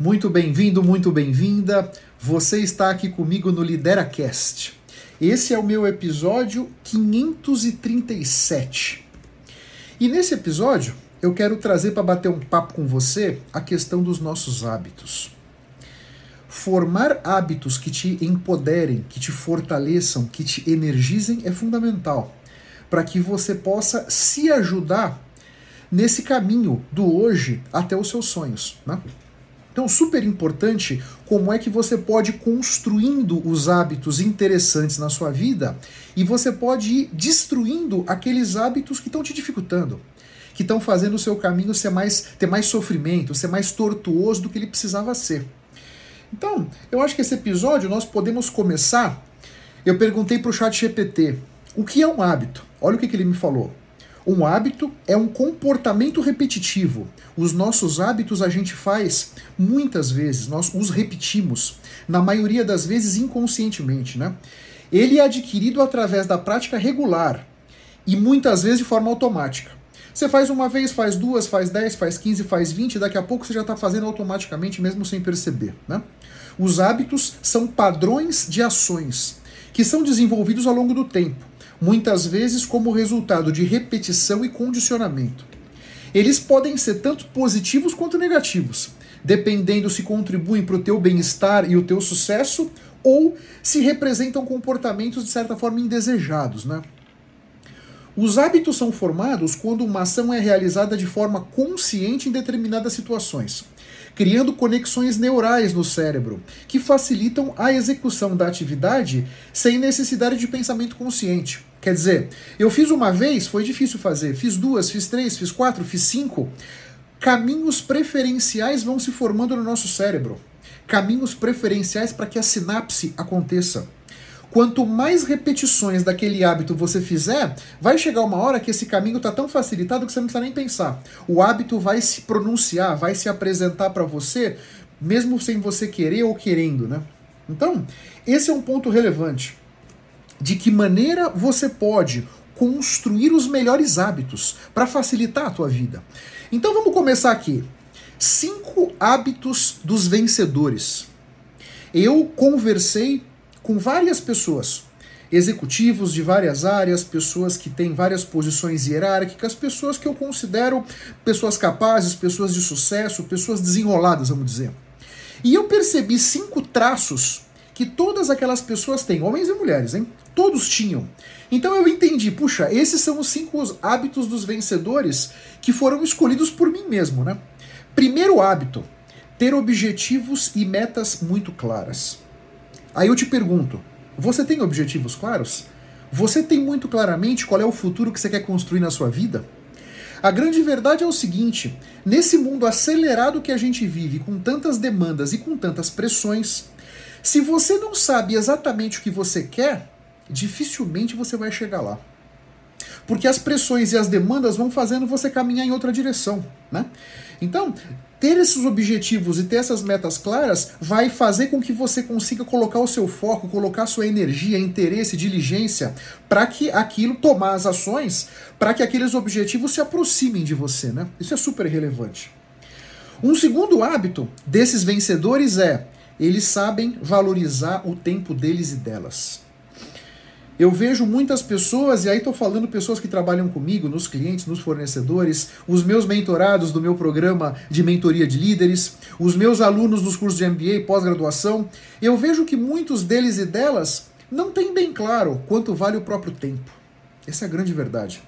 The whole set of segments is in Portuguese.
Muito bem-vindo, muito bem-vinda. Você está aqui comigo no LideraCast. Esse é o meu episódio 537. E nesse episódio eu quero trazer para bater um papo com você a questão dos nossos hábitos. Formar hábitos que te empoderem, que te fortaleçam, que te energizem é fundamental para que você possa se ajudar nesse caminho do hoje até os seus sonhos. Né? Então, super importante como é que você pode ir construindo os hábitos interessantes na sua vida e você pode ir destruindo aqueles hábitos que estão te dificultando, que estão fazendo o seu caminho ser mais, ter mais sofrimento, ser mais tortuoso do que ele precisava ser. Então, eu acho que esse episódio nós podemos começar. Eu perguntei para o chat GPT o que é um hábito. Olha o que, que ele me falou. Um hábito é um comportamento repetitivo. Os nossos hábitos a gente faz muitas vezes, nós os repetimos, na maioria das vezes inconscientemente, né? Ele é adquirido através da prática regular e muitas vezes de forma automática. Você faz uma vez, faz duas, faz dez, faz quinze, faz vinte, daqui a pouco você já está fazendo automaticamente, mesmo sem perceber. Né? Os hábitos são padrões de ações que são desenvolvidos ao longo do tempo muitas vezes como resultado de repetição e condicionamento. Eles podem ser tanto positivos quanto negativos, dependendo se contribuem para o teu bem-estar e o teu sucesso ou se representam comportamentos de certa forma indesejados, né? Os hábitos são formados quando uma ação é realizada de forma consciente em determinadas situações, criando conexões neurais no cérebro, que facilitam a execução da atividade sem necessidade de pensamento consciente. Quer dizer, eu fiz uma vez, foi difícil fazer, fiz duas, fiz três, fiz quatro, fiz cinco. Caminhos preferenciais vão se formando no nosso cérebro. Caminhos preferenciais para que a sinapse aconteça. Quanto mais repetições daquele hábito você fizer, vai chegar uma hora que esse caminho está tão facilitado que você não precisa nem pensar. O hábito vai se pronunciar, vai se apresentar para você, mesmo sem você querer ou querendo, né? Então, esse é um ponto relevante de que maneira você pode construir os melhores hábitos para facilitar a tua vida. Então vamos começar aqui. Cinco hábitos dos vencedores. Eu conversei com várias pessoas, executivos de várias áreas, pessoas que têm várias posições hierárquicas, pessoas que eu considero pessoas capazes, pessoas de sucesso, pessoas desenroladas, vamos dizer. E eu percebi cinco traços que todas aquelas pessoas têm, homens e mulheres, hein? Todos tinham. Então eu entendi, puxa, esses são os cinco hábitos dos vencedores que foram escolhidos por mim mesmo, né? Primeiro hábito, ter objetivos e metas muito claras. Aí eu te pergunto, você tem objetivos claros? Você tem muito claramente qual é o futuro que você quer construir na sua vida? A grande verdade é o seguinte: nesse mundo acelerado que a gente vive, com tantas demandas e com tantas pressões, se você não sabe exatamente o que você quer, dificilmente você vai chegar lá. Porque as pressões e as demandas vão fazendo você caminhar em outra direção, né? Então, ter esses objetivos e ter essas metas claras vai fazer com que você consiga colocar o seu foco, colocar sua energia, interesse, diligência para que aquilo tomar as ações, para que aqueles objetivos se aproximem de você, né? Isso é super relevante. Um segundo hábito desses vencedores é eles sabem valorizar o tempo deles e delas. Eu vejo muitas pessoas, e aí estou falando pessoas que trabalham comigo, nos clientes, nos fornecedores, os meus mentorados do meu programa de mentoria de líderes, os meus alunos dos cursos de MBA e pós-graduação. Eu vejo que muitos deles e delas não têm bem claro quanto vale o próprio tempo. Essa é a grande verdade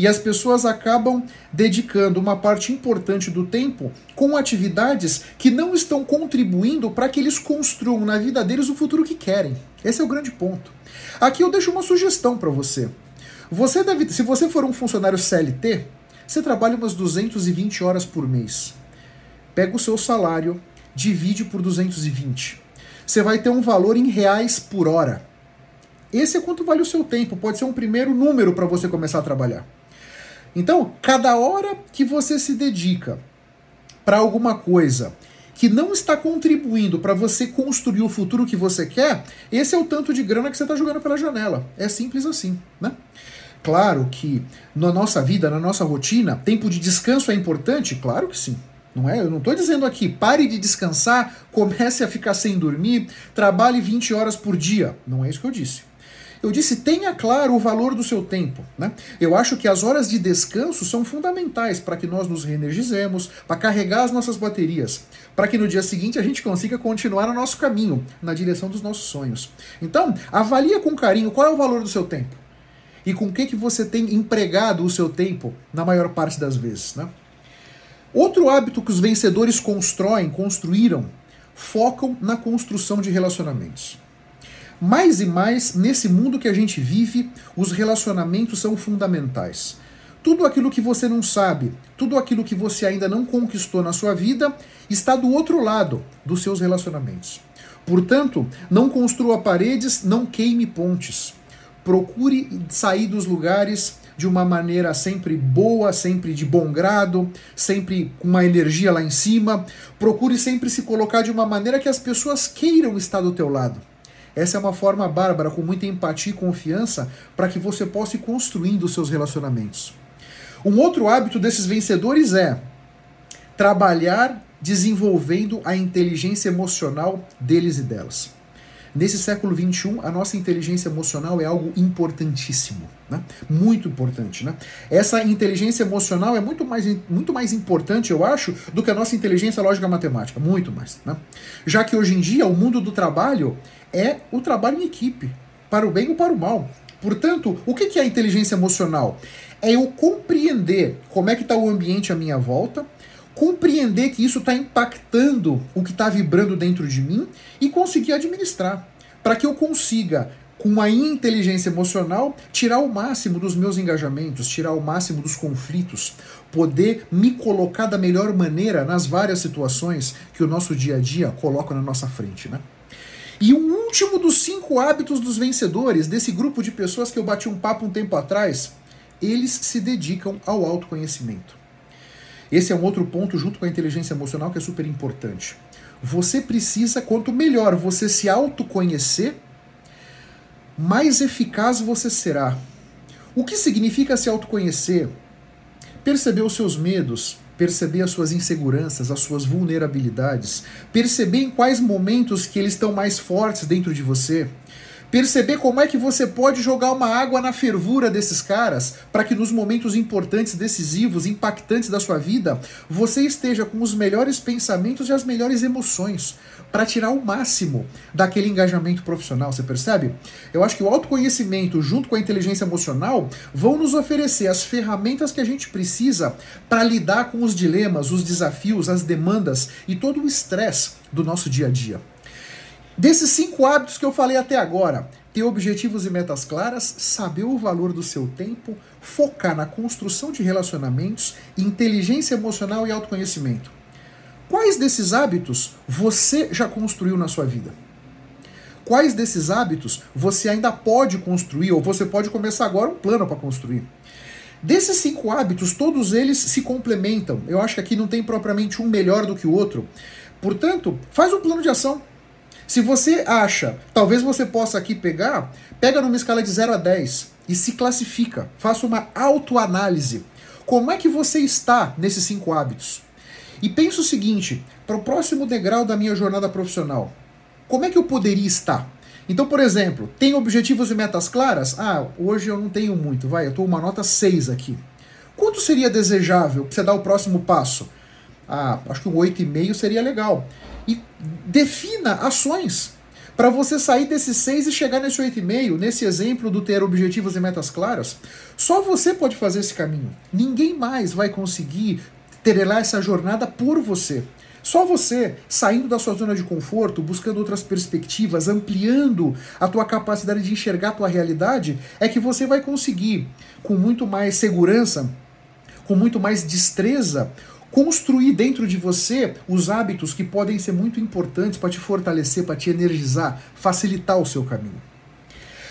e as pessoas acabam dedicando uma parte importante do tempo com atividades que não estão contribuindo para que eles construam na vida deles o futuro que querem. Esse é o grande ponto. Aqui eu deixo uma sugestão para você. Você deve, se você for um funcionário CLT, você trabalha umas 220 horas por mês. Pega o seu salário, divide por 220. Você vai ter um valor em reais por hora. Esse é quanto vale o seu tempo. Pode ser um primeiro número para você começar a trabalhar. Então, cada hora que você se dedica para alguma coisa que não está contribuindo para você construir o futuro que você quer, esse é o tanto de grana que você está jogando pela janela. É simples assim, né? Claro que na nossa vida, na nossa rotina, tempo de descanso é importante? Claro que sim. Não é? Eu não estou dizendo aqui, pare de descansar, comece a ficar sem dormir, trabalhe 20 horas por dia. Não é isso que eu disse. Eu disse, tenha claro o valor do seu tempo. Né? Eu acho que as horas de descanso são fundamentais para que nós nos reenergizemos, para carregar as nossas baterias, para que no dia seguinte a gente consiga continuar no nosso caminho, na direção dos nossos sonhos. Então, avalia com carinho qual é o valor do seu tempo e com o que, que você tem empregado o seu tempo na maior parte das vezes. Né? Outro hábito que os vencedores constroem, construíram, focam na construção de relacionamentos. Mais e mais, nesse mundo que a gente vive, os relacionamentos são fundamentais. Tudo aquilo que você não sabe, tudo aquilo que você ainda não conquistou na sua vida, está do outro lado dos seus relacionamentos. Portanto, não construa paredes, não queime pontes. Procure sair dos lugares de uma maneira sempre boa, sempre de bom grado, sempre com uma energia lá em cima. Procure sempre se colocar de uma maneira que as pessoas queiram estar do teu lado. Essa é uma forma bárbara, com muita empatia e confiança, para que você possa ir construindo os seus relacionamentos. Um outro hábito desses vencedores é trabalhar desenvolvendo a inteligência emocional deles e delas. Nesse século XXI, a nossa inteligência emocional é algo importantíssimo, né? muito importante. Né? Essa inteligência emocional é muito mais, muito mais importante, eu acho, do que a nossa inteligência lógica matemática, muito mais. Né? Já que hoje em dia o mundo do trabalho é o trabalho em equipe, para o bem ou para o mal. Portanto, o que é a inteligência emocional? É eu compreender como é que está o ambiente à minha volta, compreender que isso está impactando o que está vibrando dentro de mim e conseguir administrar. Para que eu consiga, com a inteligência emocional, tirar o máximo dos meus engajamentos, tirar o máximo dos conflitos, poder me colocar da melhor maneira nas várias situações que o nosso dia a dia coloca na nossa frente. Né? E um último dos cinco hábitos dos vencedores, desse grupo de pessoas que eu bati um papo um tempo atrás, eles se dedicam ao autoconhecimento. Esse é um outro ponto, junto com a inteligência emocional, que é super importante. Você precisa, quanto melhor você se autoconhecer, mais eficaz você será. O que significa se autoconhecer? Perceber os seus medos, perceber as suas inseguranças, as suas vulnerabilidades, perceber em quais momentos que eles estão mais fortes dentro de você, perceber como é que você pode jogar uma água na fervura desses caras para que nos momentos importantes, decisivos, impactantes da sua vida, você esteja com os melhores pensamentos e as melhores emoções para tirar o máximo daquele engajamento profissional, você percebe? Eu acho que o autoconhecimento junto com a inteligência emocional vão nos oferecer as ferramentas que a gente precisa para lidar com os dilemas, os desafios, as demandas e todo o estresse do nosso dia a dia. Desses cinco hábitos que eu falei até agora, ter objetivos e metas claras, saber o valor do seu tempo, focar na construção de relacionamentos, inteligência emocional e autoconhecimento. Quais desses hábitos você já construiu na sua vida? Quais desses hábitos você ainda pode construir ou você pode começar agora um plano para construir? Desses cinco hábitos, todos eles se complementam. Eu acho que aqui não tem propriamente um melhor do que o outro. Portanto, faz um plano de ação. Se você acha, talvez você possa aqui pegar, pega numa escala de 0 a 10 e se classifica. Faça uma autoanálise. Como é que você está nesses cinco hábitos? E pensa o seguinte, para o próximo degrau da minha jornada profissional, como é que eu poderia estar? Então, por exemplo, tem objetivos e metas claras? Ah, hoje eu não tenho muito, vai, eu estou uma nota 6 aqui. Quanto seria desejável você dar o próximo passo? Ah, acho que um 8,5 seria legal defina ações para você sair desse 6 e chegar nesse 8,5, nesse exemplo do ter objetivos e metas claras. Só você pode fazer esse caminho. Ninguém mais vai conseguir lá essa jornada por você. Só você, saindo da sua zona de conforto, buscando outras perspectivas, ampliando a tua capacidade de enxergar a tua realidade, é que você vai conseguir, com muito mais segurança, com muito mais destreza, construir dentro de você os hábitos que podem ser muito importantes para te fortalecer, para te energizar, facilitar o seu caminho.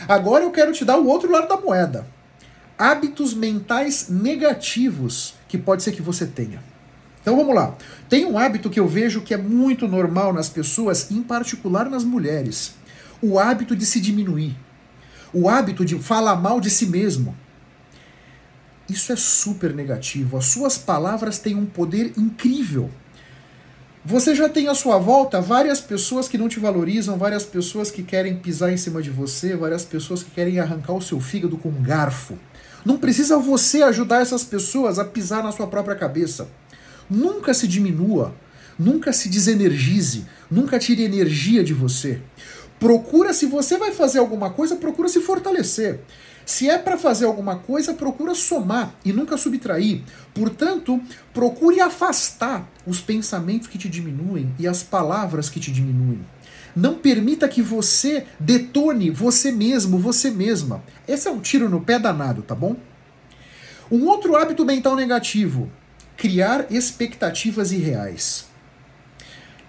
Agora eu quero te dar o outro lado da moeda. Hábitos mentais negativos que pode ser que você tenha. Então vamos lá. Tem um hábito que eu vejo que é muito normal nas pessoas, em particular nas mulheres. O hábito de se diminuir. O hábito de falar mal de si mesmo. Isso é super negativo. As suas palavras têm um poder incrível. Você já tem à sua volta várias pessoas que não te valorizam, várias pessoas que querem pisar em cima de você, várias pessoas que querem arrancar o seu fígado com um garfo. Não precisa você ajudar essas pessoas a pisar na sua própria cabeça. Nunca se diminua, nunca se desenergize, nunca tire energia de você. Procura, se você vai fazer alguma coisa, procura se fortalecer. Se é para fazer alguma coisa, procura somar e nunca subtrair. Portanto, procure afastar os pensamentos que te diminuem e as palavras que te diminuem. Não permita que você detone você mesmo, você mesma. Esse é um tiro no pé danado, tá bom? Um outro hábito mental negativo: criar expectativas irreais.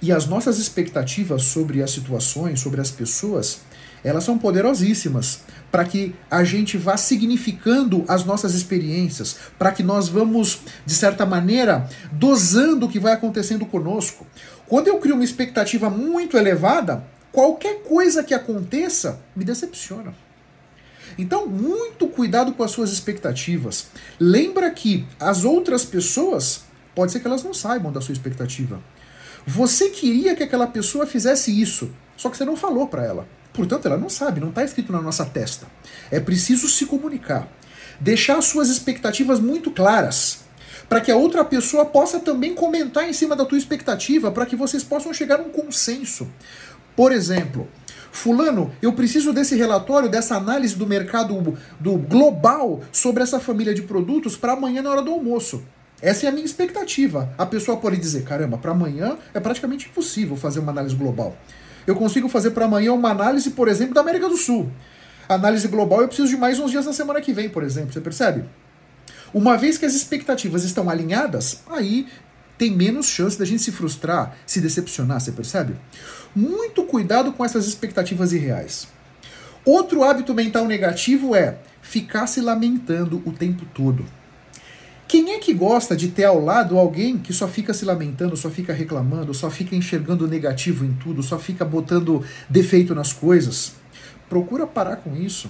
E as nossas expectativas sobre as situações, sobre as pessoas, elas são poderosíssimas para que a gente vá significando as nossas experiências, para que nós vamos, de certa maneira, dosando o que vai acontecendo conosco. Quando eu crio uma expectativa muito elevada, qualquer coisa que aconteça me decepciona. Então, muito cuidado com as suas expectativas. Lembra que as outras pessoas, pode ser que elas não saibam da sua expectativa. Você queria que aquela pessoa fizesse isso, só que você não falou para ela. Portanto, ela não sabe, não está escrito na nossa testa. É preciso se comunicar. Deixar suas expectativas muito claras, para que a outra pessoa possa também comentar em cima da tua expectativa, para que vocês possam chegar a um consenso. Por exemplo, Fulano, eu preciso desse relatório, dessa análise do mercado do global sobre essa família de produtos para amanhã na hora do almoço. Essa é a minha expectativa. A pessoa pode dizer: caramba, para amanhã é praticamente impossível fazer uma análise global. Eu consigo fazer para amanhã uma análise, por exemplo, da América do Sul. Análise global eu preciso de mais uns dias na semana que vem, por exemplo. Você percebe? Uma vez que as expectativas estão alinhadas, aí tem menos chance da gente se frustrar, se decepcionar, você percebe? Muito cuidado com essas expectativas irreais. Outro hábito mental negativo é ficar se lamentando o tempo todo. Quem é que gosta de ter ao lado alguém que só fica se lamentando, só fica reclamando, só fica enxergando negativo em tudo, só fica botando defeito nas coisas? Procura parar com isso.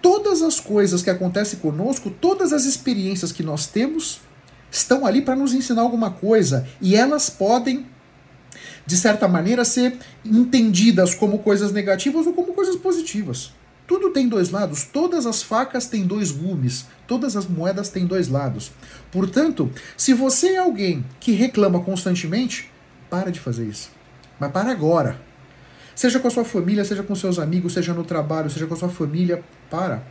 Todas as coisas que acontecem conosco, todas as experiências que nós temos, estão ali para nos ensinar alguma coisa e elas podem, de certa maneira, ser entendidas como coisas negativas ou como coisas positivas. Tudo tem dois lados, todas as facas têm dois gumes, todas as moedas têm dois lados. Portanto, se você é alguém que reclama constantemente, para de fazer isso. Mas para agora. Seja com a sua família, seja com seus amigos, seja no trabalho, seja com a sua família, para.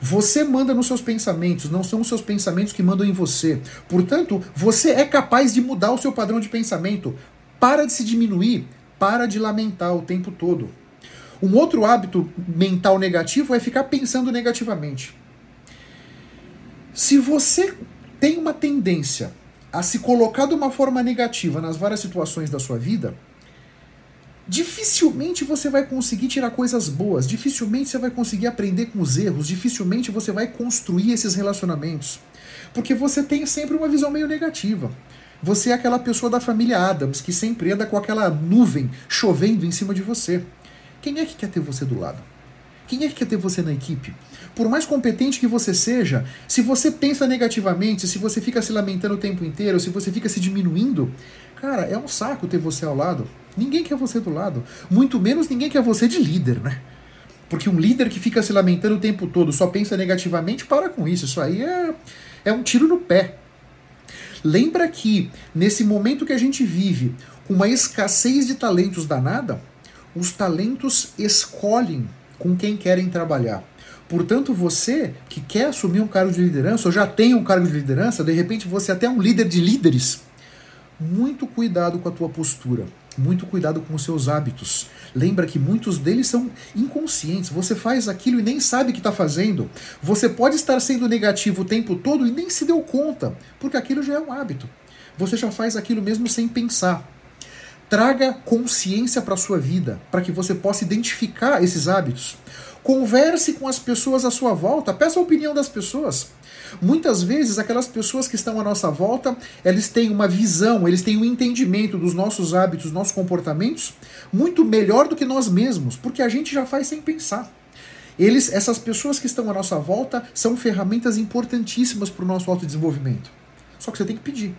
Você manda nos seus pensamentos, não são os seus pensamentos que mandam em você. Portanto, você é capaz de mudar o seu padrão de pensamento. Para de se diminuir, para de lamentar o tempo todo. Um outro hábito mental negativo é ficar pensando negativamente. Se você tem uma tendência a se colocar de uma forma negativa nas várias situações da sua vida, dificilmente você vai conseguir tirar coisas boas, dificilmente você vai conseguir aprender com os erros, dificilmente você vai construir esses relacionamentos. Porque você tem sempre uma visão meio negativa. Você é aquela pessoa da família Adams que sempre anda com aquela nuvem chovendo em cima de você. Quem é que quer ter você do lado? Quem é que quer ter você na equipe? Por mais competente que você seja, se você pensa negativamente, se você fica se lamentando o tempo inteiro, se você fica se diminuindo, cara, é um saco ter você ao lado. Ninguém quer você do lado. Muito menos ninguém quer você de líder, né? Porque um líder que fica se lamentando o tempo todo, só pensa negativamente, para com isso. Isso aí é, é um tiro no pé. Lembra que, nesse momento que a gente vive, com uma escassez de talentos danada, os talentos escolhem com quem querem trabalhar. Portanto, você que quer assumir um cargo de liderança, ou já tem um cargo de liderança, de repente você até é um líder de líderes, muito cuidado com a tua postura, muito cuidado com os seus hábitos. Lembra que muitos deles são inconscientes. Você faz aquilo e nem sabe que está fazendo. Você pode estar sendo negativo o tempo todo e nem se deu conta, porque aquilo já é um hábito. Você já faz aquilo mesmo sem pensar. Traga consciência para a sua vida, para que você possa identificar esses hábitos. Converse com as pessoas à sua volta, peça a opinião das pessoas. Muitas vezes, aquelas pessoas que estão à nossa volta, eles têm uma visão, eles têm um entendimento dos nossos hábitos, nossos comportamentos, muito melhor do que nós mesmos, porque a gente já faz sem pensar. Eles, essas pessoas que estão à nossa volta, são ferramentas importantíssimas para o nosso autodesenvolvimento. Só que você tem que pedir.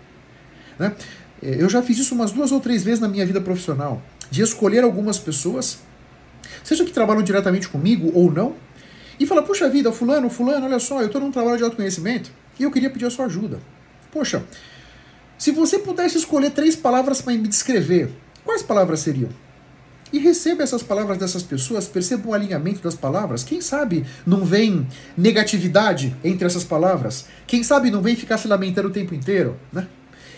Né? É, eu já fiz isso umas duas ou três vezes na minha vida profissional, de escolher algumas pessoas, seja que trabalham diretamente comigo ou não, e falar, puxa vida, fulano, fulano, olha só, eu estou num trabalho de autoconhecimento e eu queria pedir a sua ajuda. Poxa, se você pudesse escolher três palavras para me descrever, quais palavras seriam? E receba essas palavras dessas pessoas, perceba o alinhamento das palavras. Quem sabe não vem negatividade entre essas palavras? Quem sabe não vem ficar se lamentando o tempo inteiro? Né?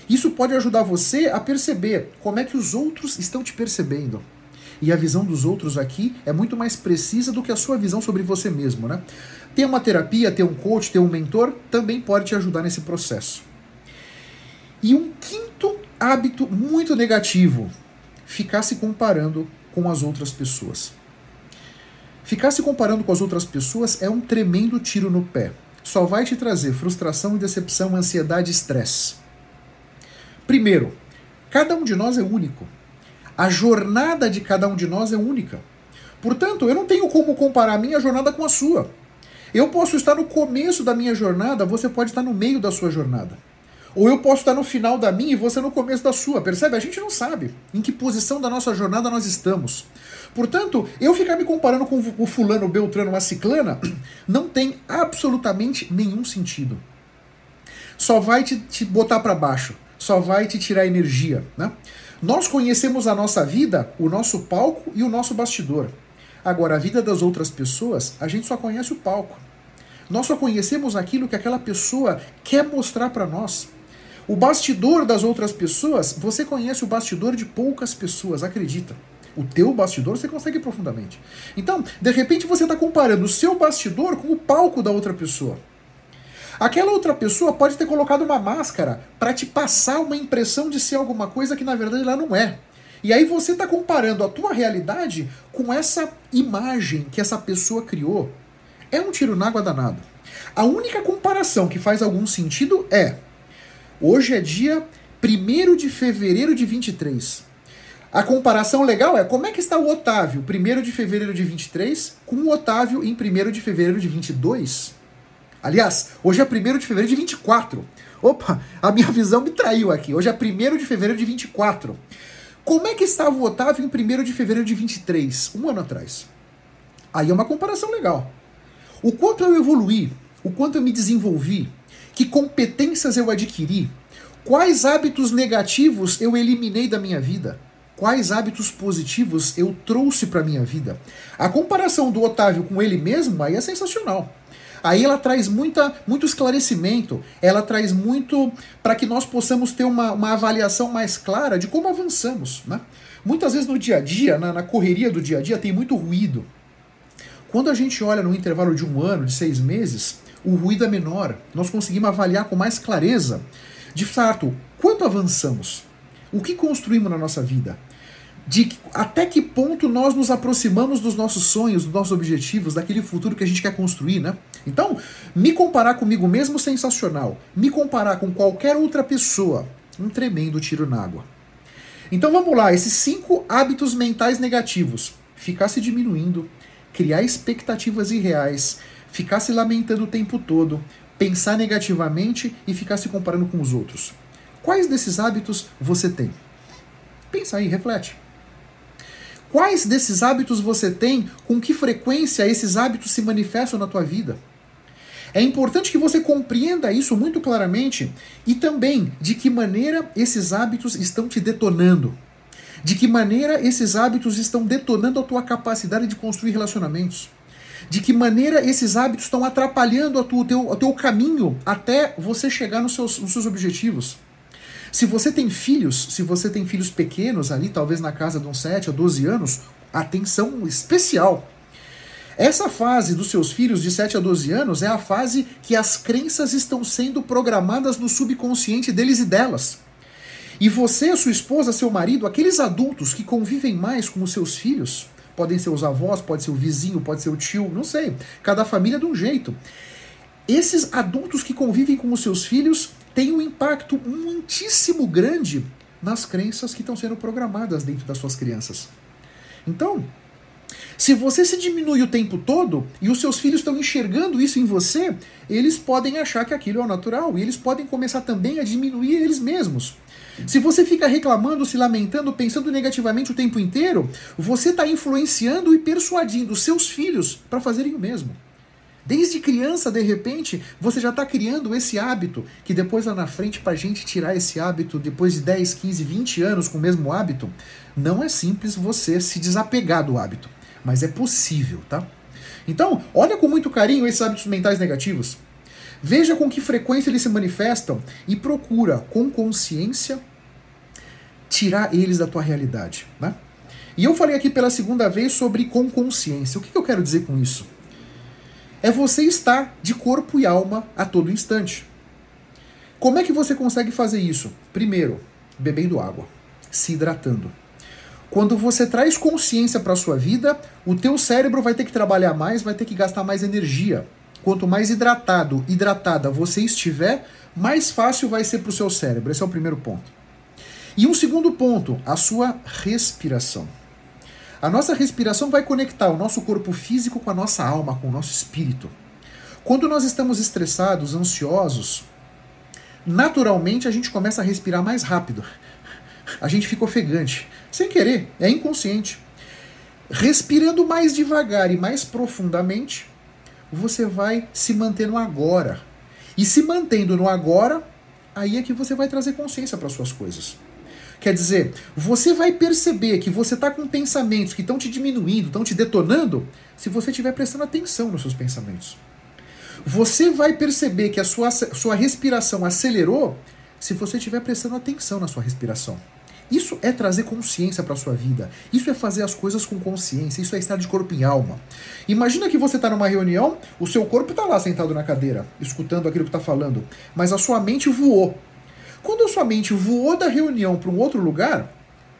Isso pode ajudar você a perceber como é que os outros estão te percebendo. E a visão dos outros aqui é muito mais precisa do que a sua visão sobre você mesmo, né? Ter uma terapia, ter um coach, ter um mentor também pode te ajudar nesse processo. E um quinto hábito muito negativo, ficar se comparando com as outras pessoas. Ficar se comparando com as outras pessoas é um tremendo tiro no pé. Só vai te trazer frustração e decepção, ansiedade e estresse. Primeiro, cada um de nós é único. A jornada de cada um de nós é única. Portanto, eu não tenho como comparar a minha jornada com a sua. Eu posso estar no começo da minha jornada, você pode estar no meio da sua jornada. Ou eu posso estar no final da minha e você no começo da sua. Percebe? A gente não sabe em que posição da nossa jornada nós estamos. Portanto, eu ficar me comparando com o fulano, o beltrano, a ciclana, não tem absolutamente nenhum sentido. Só vai te, te botar para baixo. Só vai te tirar energia. Né? Nós conhecemos a nossa vida, o nosso palco e o nosso bastidor. Agora, a vida das outras pessoas, a gente só conhece o palco. Nós só conhecemos aquilo que aquela pessoa quer mostrar para nós. O bastidor das outras pessoas, você conhece o bastidor de poucas pessoas, acredita. O teu bastidor você consegue profundamente. Então, de repente você está comparando o seu bastidor com o palco da outra pessoa. Aquela outra pessoa pode ter colocado uma máscara para te passar uma impressão de ser alguma coisa que na verdade ela não é. E aí você está comparando a tua realidade com essa imagem que essa pessoa criou. É um tiro na água danado. A única comparação que faz algum sentido é Hoje é dia 1 de fevereiro de 23. A comparação legal é como é que está o Otávio, 1 de fevereiro de 23, com o Otávio em 1 de fevereiro de 22. Aliás, hoje é 1 de fevereiro de 24. Opa, a minha visão me traiu aqui. Hoje é 1 de fevereiro de 24. Como é que estava o Otávio em 1 de fevereiro de 23, um ano atrás? Aí é uma comparação legal. O quanto eu evoluí, o quanto eu me desenvolvi, que competências eu adquiri? Quais hábitos negativos eu eliminei da minha vida? Quais hábitos positivos eu trouxe para minha vida? A comparação do Otávio com ele mesmo aí é sensacional. Aí ela traz muita, muito esclarecimento, ela traz muito para que nós possamos ter uma, uma avaliação mais clara de como avançamos. Né? Muitas vezes no dia a dia, na, na correria do dia a dia, tem muito ruído. Quando a gente olha no intervalo de um ano, de seis meses, o ruído é menor, nós conseguimos avaliar com mais clareza, de fato, quanto avançamos, o que construímos na nossa vida, de até que ponto nós nos aproximamos dos nossos sonhos, dos nossos objetivos, daquele futuro que a gente quer construir, né? Então, me comparar comigo mesmo sensacional, me comparar com qualquer outra pessoa, um tremendo tiro na água. Então vamos lá, esses cinco hábitos mentais negativos: ficar se diminuindo, criar expectativas irreais, ficar se lamentando o tempo todo, pensar negativamente e ficar se comparando com os outros. Quais desses hábitos você tem? Pensa aí, reflete. Quais desses hábitos você tem? Com que frequência esses hábitos se manifestam na tua vida? É importante que você compreenda isso muito claramente e também de que maneira esses hábitos estão te detonando. De que maneira esses hábitos estão detonando a tua capacidade de construir relacionamentos de que maneira esses hábitos estão atrapalhando o teu, teu caminho até você chegar nos seus, nos seus objetivos. Se você tem filhos, se você tem filhos pequenos ali, talvez na casa de uns 7 a 12 anos, atenção especial. Essa fase dos seus filhos de 7 a 12 anos é a fase que as crenças estão sendo programadas no subconsciente deles e delas. E você, sua esposa, seu marido, aqueles adultos que convivem mais com os seus filhos, podem ser os avós, pode ser o vizinho, pode ser o tio, não sei. Cada família de um jeito. Esses adultos que convivem com os seus filhos têm um impacto muitíssimo grande nas crenças que estão sendo programadas dentro das suas crianças. Então, se você se diminui o tempo todo e os seus filhos estão enxergando isso em você, eles podem achar que aquilo é o natural e eles podem começar também a diminuir eles mesmos. Se você fica reclamando, se lamentando, pensando negativamente o tempo inteiro, você está influenciando e persuadindo seus filhos para fazerem o mesmo. Desde criança, de repente, você já está criando esse hábito, que depois lá na frente, para a gente tirar esse hábito, depois de 10, 15, 20 anos com o mesmo hábito, não é simples você se desapegar do hábito. Mas é possível, tá? Então, olha com muito carinho esses hábitos mentais negativos. Veja com que frequência eles se manifestam e procura, com consciência, tirar eles da tua realidade. Né? E eu falei aqui pela segunda vez sobre com consciência. O que eu quero dizer com isso? é você estar de corpo e alma a todo instante. Como é que você consegue fazer isso? Primeiro, bebendo água, se hidratando. Quando você traz consciência para sua vida, o teu cérebro vai ter que trabalhar mais, vai ter que gastar mais energia. Quanto mais hidratado, hidratada você estiver, mais fácil vai ser para o seu cérebro. Esse é o primeiro ponto. E um segundo ponto, a sua respiração. A nossa respiração vai conectar o nosso corpo físico com a nossa alma, com o nosso espírito. Quando nós estamos estressados, ansiosos, naturalmente a gente começa a respirar mais rápido. A gente fica ofegante, sem querer, é inconsciente. Respirando mais devagar e mais profundamente, você vai se manter no agora. E se mantendo no agora, aí é que você vai trazer consciência para suas coisas. Quer dizer, você vai perceber que você está com pensamentos que estão te diminuindo, estão te detonando, se você estiver prestando atenção nos seus pensamentos. Você vai perceber que a sua, sua respiração acelerou se você estiver prestando atenção na sua respiração. Isso é trazer consciência para a sua vida. Isso é fazer as coisas com consciência. Isso é estar de corpo em alma. Imagina que você está numa reunião, o seu corpo está lá sentado na cadeira, escutando aquilo que está falando, mas a sua mente voou. Quando a sua mente voou da reunião para um outro lugar,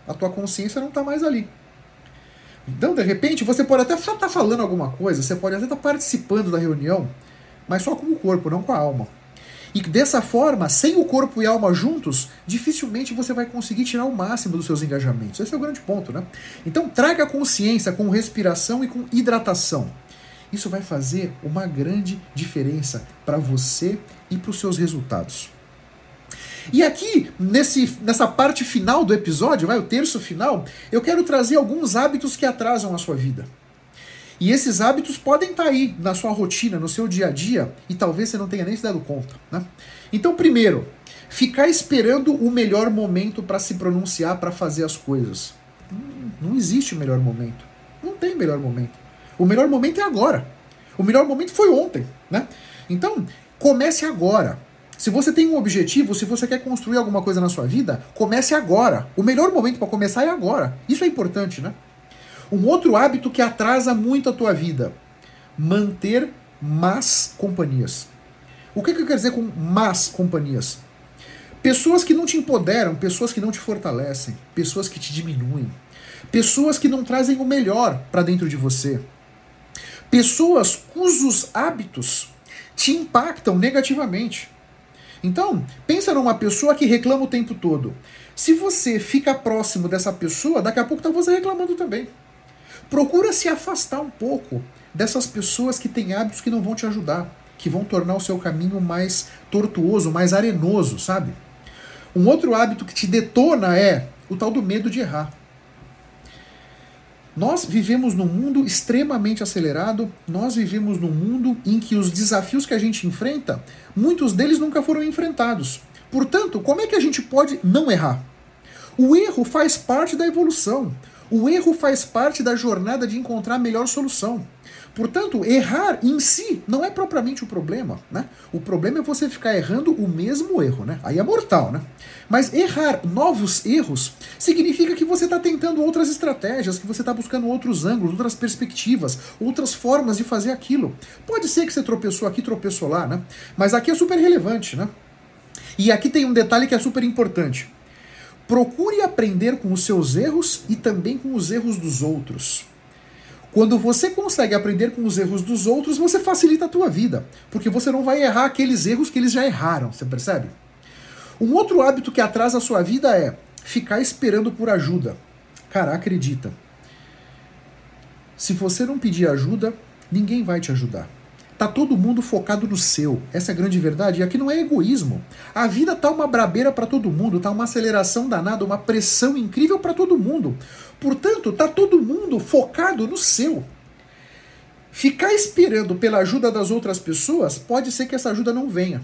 a tua consciência não está mais ali. Então, de repente, você pode até estar tá falando alguma coisa, você pode até estar tá participando da reunião, mas só com o corpo, não com a alma. E dessa forma, sem o corpo e alma juntos, dificilmente você vai conseguir tirar o máximo dos seus engajamentos. Esse é o grande ponto, né? Então, traga consciência com respiração e com hidratação. Isso vai fazer uma grande diferença para você e para os seus resultados. E aqui, nesse, nessa parte final do episódio, vai o terço final, eu quero trazer alguns hábitos que atrasam a sua vida. E esses hábitos podem estar tá aí na sua rotina, no seu dia a dia, e talvez você não tenha nem se dado conta. Né? Então, primeiro, ficar esperando o melhor momento para se pronunciar, para fazer as coisas. Não existe o melhor momento. Não tem melhor momento. O melhor momento é agora. O melhor momento foi ontem. Né? Então, comece agora. Se você tem um objetivo, se você quer construir alguma coisa na sua vida, comece agora. O melhor momento para começar é agora. Isso é importante, né? Um outro hábito que atrasa muito a tua vida: manter más companhias. O que, que eu quero dizer com más companhias? Pessoas que não te empoderam, pessoas que não te fortalecem, pessoas que te diminuem, pessoas que não trazem o melhor para dentro de você, pessoas cujos hábitos te impactam negativamente. Então, pensa numa pessoa que reclama o tempo todo. Se você fica próximo dessa pessoa, daqui a pouco tá você reclamando também. Procura se afastar um pouco dessas pessoas que têm hábitos que não vão te ajudar, que vão tornar o seu caminho mais tortuoso, mais arenoso, sabe? Um outro hábito que te detona é o tal do medo de errar. Nós vivemos num mundo extremamente acelerado, nós vivemos num mundo em que os desafios que a gente enfrenta, muitos deles nunca foram enfrentados. Portanto, como é que a gente pode não errar? O erro faz parte da evolução. O erro faz parte da jornada de encontrar a melhor solução. Portanto, errar em si não é propriamente o problema, né? O problema é você ficar errando o mesmo erro, né? Aí é mortal, né? Mas errar novos erros significa que você está tentando outras estratégias, que você está buscando outros ângulos, outras perspectivas, outras formas de fazer aquilo. Pode ser que você tropeçou aqui, tropeçou lá, né? Mas aqui é super relevante, né? E aqui tem um detalhe que é super importante. Procure aprender com os seus erros e também com os erros dos outros. Quando você consegue aprender com os erros dos outros, você facilita a tua vida, porque você não vai errar aqueles erros que eles já erraram, você percebe? Um outro hábito que atrasa a sua vida é ficar esperando por ajuda. Cara, acredita. Se você não pedir ajuda, ninguém vai te ajudar. Tá todo mundo focado no seu. Essa é a grande verdade. E aqui não é egoísmo. A vida tá uma brabeira para todo mundo, tá uma aceleração danada, uma pressão incrível para todo mundo. Portanto, tá todo mundo focado no seu. Ficar esperando pela ajuda das outras pessoas, pode ser que essa ajuda não venha.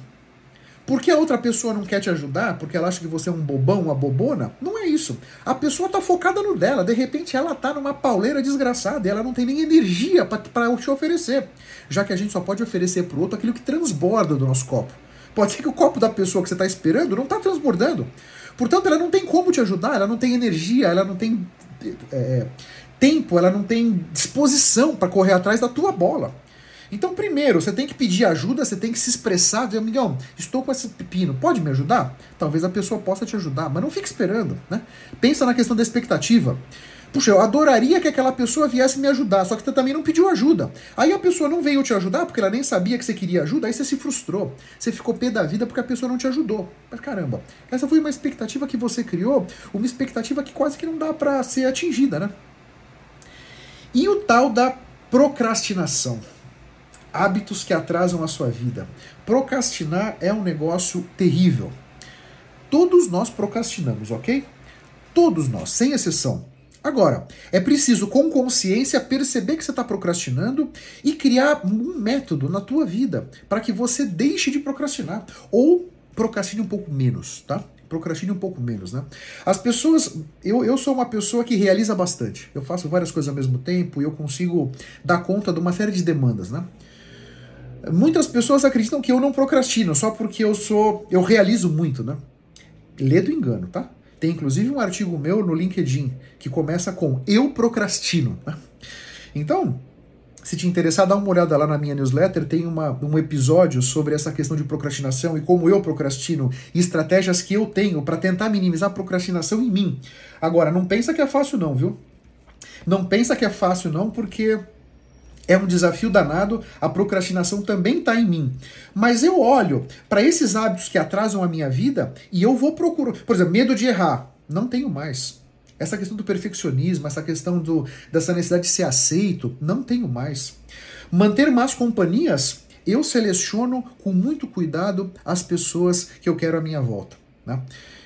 Porque a outra pessoa não quer te ajudar, porque ela acha que você é um bobão, uma bobona, não é isso. A pessoa tá focada no dela, de repente ela tá numa pauleira desgraçada ela não tem nem energia para te oferecer. Já que a gente só pode oferecer pro outro aquilo que transborda do nosso copo. Pode ser que o copo da pessoa que você está esperando não está transbordando. Portanto, ela não tem como te ajudar, ela não tem energia, ela não tem é, tempo, ela não tem disposição para correr atrás da tua bola. Então, primeiro, você tem que pedir ajuda, você tem que se expressar, dizer, amigão, estou com esse pepino, pode me ajudar? Talvez a pessoa possa te ajudar, mas não fique esperando, né? Pensa na questão da expectativa. Puxa, eu adoraria que aquela pessoa viesse me ajudar, só que você também não pediu ajuda. Aí a pessoa não veio te ajudar porque ela nem sabia que você queria ajuda, aí você se frustrou. Você ficou pé da vida porque a pessoa não te ajudou. Mas caramba, essa foi uma expectativa que você criou, uma expectativa que quase que não dá para ser atingida, né? E o tal da procrastinação hábitos que atrasam a sua vida. Procrastinar é um negócio terrível. Todos nós procrastinamos, ok? Todos nós, sem exceção. Agora, é preciso com consciência perceber que você está procrastinando e criar um método na tua vida para que você deixe de procrastinar ou procrastine um pouco menos, tá? Procrastine um pouco menos, né? As pessoas, eu, eu sou uma pessoa que realiza bastante. Eu faço várias coisas ao mesmo tempo e eu consigo dar conta de uma série de demandas, né? Muitas pessoas acreditam que eu não procrastino só porque eu sou, eu realizo muito, né? Lê do engano, tá? Tem inclusive um artigo meu no LinkedIn que começa com eu procrastino. Né? Então, se te interessar, dá uma olhada lá na minha newsletter, tem uma, um episódio sobre essa questão de procrastinação e como eu procrastino e estratégias que eu tenho para tentar minimizar a procrastinação em mim. Agora, não pensa que é fácil não, viu? Não pensa que é fácil não, porque é um desafio danado, a procrastinação também está em mim. Mas eu olho para esses hábitos que atrasam a minha vida e eu vou procurar. Por exemplo, medo de errar. Não tenho mais. Essa questão do perfeccionismo, essa questão do, dessa necessidade de ser aceito, não tenho mais. Manter más companhias, eu seleciono com muito cuidado as pessoas que eu quero à minha volta. Né?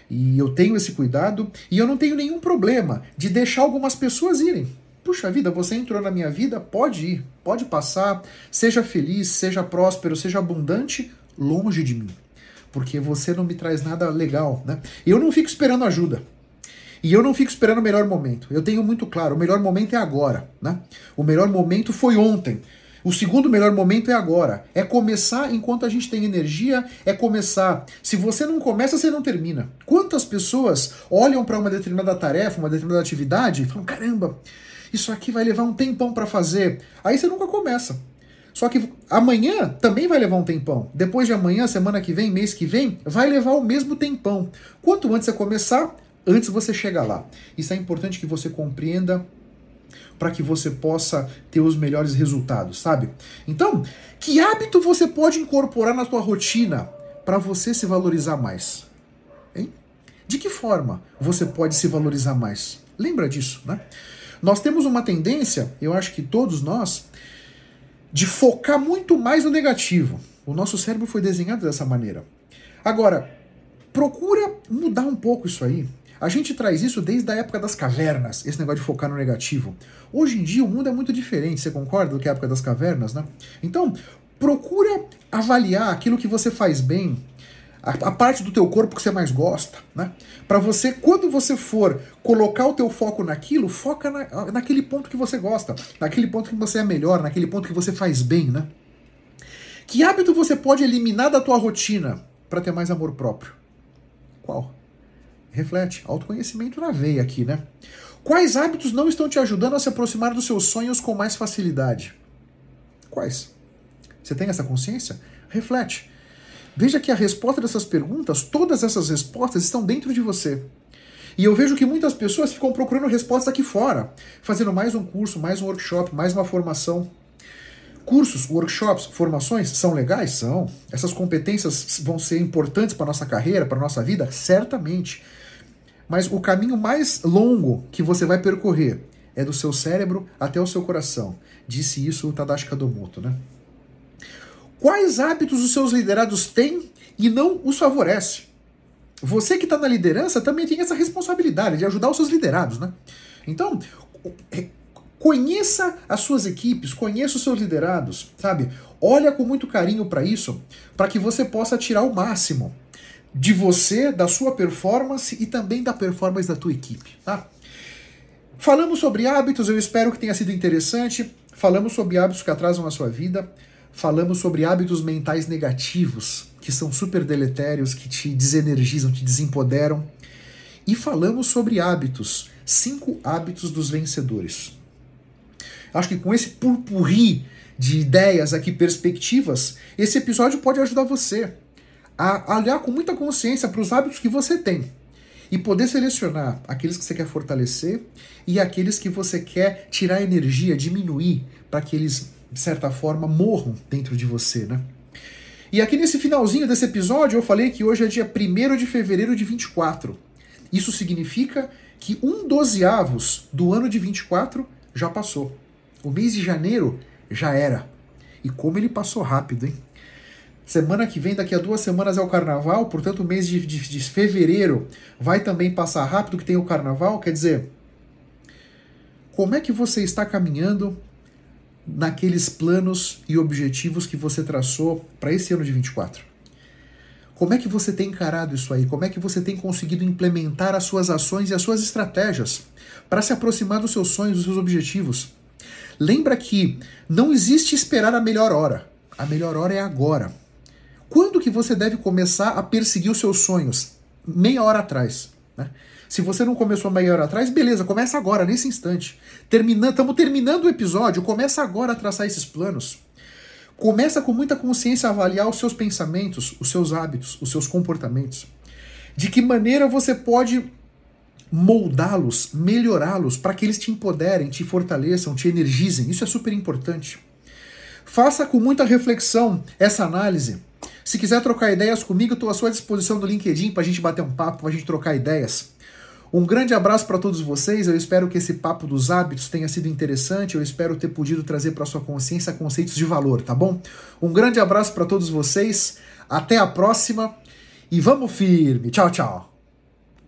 E eu tenho esse cuidado e eu não tenho nenhum problema de deixar algumas pessoas irem puxa vida, você entrou na minha vida, pode ir, pode passar, seja feliz, seja próspero, seja abundante, longe de mim. Porque você não me traz nada legal, né? Eu não fico esperando ajuda. E eu não fico esperando o melhor momento. Eu tenho muito claro, o melhor momento é agora, né? O melhor momento foi ontem. O segundo melhor momento é agora. É começar enquanto a gente tem energia, é começar. Se você não começa, você não termina. Quantas pessoas olham para uma determinada tarefa, uma determinada atividade e falam: caramba, isso aqui vai levar um tempão para fazer. Aí você nunca começa. Só que amanhã também vai levar um tempão. Depois de amanhã, semana que vem, mês que vem, vai levar o mesmo tempão. Quanto antes você começar, antes você chega lá. Isso é importante que você compreenda para que você possa ter os melhores resultados, sabe? Então, que hábito você pode incorporar na sua rotina para você se valorizar mais? Hein? De que forma você pode se valorizar mais? Lembra disso, né? Nós temos uma tendência, eu acho que todos nós, de focar muito mais no negativo. O nosso cérebro foi desenhado dessa maneira. Agora, procura mudar um pouco isso aí. A gente traz isso desde a época das cavernas, esse negócio de focar no negativo. Hoje em dia o mundo é muito diferente, você concorda do que a época das cavernas, né? Então, procura avaliar aquilo que você faz bem, a, a parte do teu corpo que você mais gosta, né? Para você, quando você for colocar o teu foco naquilo, foca na, naquele ponto que você gosta, naquele ponto que você é melhor, naquele ponto que você faz bem, né? Que hábito você pode eliminar da tua rotina para ter mais amor próprio? Qual? Reflete, autoconhecimento na veia aqui, né? Quais hábitos não estão te ajudando a se aproximar dos seus sonhos com mais facilidade? Quais? Você tem essa consciência? Reflete. Veja que a resposta dessas perguntas, todas essas respostas estão dentro de você. E eu vejo que muitas pessoas ficam procurando respostas aqui fora, fazendo mais um curso, mais um workshop, mais uma formação. Cursos, workshops, formações são legais? São. Essas competências vão ser importantes para nossa carreira, para nossa vida? Certamente. Mas o caminho mais longo que você vai percorrer é do seu cérebro até o seu coração. Disse isso o Tadashi Kadomoto, né? Quais hábitos os seus liderados têm e não os favorece? Você que está na liderança também tem essa responsabilidade de ajudar os seus liderados, né? Então, conheça as suas equipes, conheça os seus liderados, sabe? Olha com muito carinho para isso, para que você possa tirar o máximo de você, da sua performance e também da performance da tua equipe, tá? Falamos sobre hábitos, eu espero que tenha sido interessante. Falamos sobre hábitos que atrasam a sua vida. Falamos sobre hábitos mentais negativos, que são super deletérios, que te desenergizam, te desempoderam. E falamos sobre hábitos, cinco hábitos dos vencedores. Acho que com esse purpurri de ideias aqui, perspectivas, esse episódio pode ajudar você a olhar com muita consciência para os hábitos que você tem e poder selecionar aqueles que você quer fortalecer e aqueles que você quer tirar energia, diminuir, para que eles, de certa forma, morram dentro de você, né? E aqui nesse finalzinho desse episódio eu falei que hoje é dia 1 de fevereiro de 24. Isso significa que um dozeavos do ano de 24 já passou. O mês de janeiro já era. E como ele passou rápido, hein? Semana que vem, daqui a duas semanas, é o carnaval, portanto, o mês de, de, de fevereiro vai também passar rápido, que tem o carnaval. Quer dizer, como é que você está caminhando naqueles planos e objetivos que você traçou para esse ano de 24? Como é que você tem encarado isso aí? Como é que você tem conseguido implementar as suas ações e as suas estratégias para se aproximar dos seus sonhos, dos seus objetivos? Lembra que não existe esperar a melhor hora. A melhor hora é agora. Quando que você deve começar a perseguir os seus sonhos? Meia hora atrás. Né? Se você não começou meia hora atrás, beleza, começa agora, nesse instante. Termina, Estamos terminando o episódio, começa agora a traçar esses planos. Começa com muita consciência a avaliar os seus pensamentos, os seus hábitos, os seus comportamentos. De que maneira você pode moldá-los, melhorá-los, para que eles te empoderem, te fortaleçam, te energizem. Isso é super importante. Faça com muita reflexão essa análise se quiser trocar ideias comigo, estou à sua disposição no LinkedIn para a gente bater um papo, para a gente trocar ideias. Um grande abraço para todos vocês. Eu espero que esse papo dos hábitos tenha sido interessante. Eu espero ter podido trazer para sua consciência conceitos de valor, tá bom? Um grande abraço para todos vocês. Até a próxima e vamos firme. Tchau, tchau.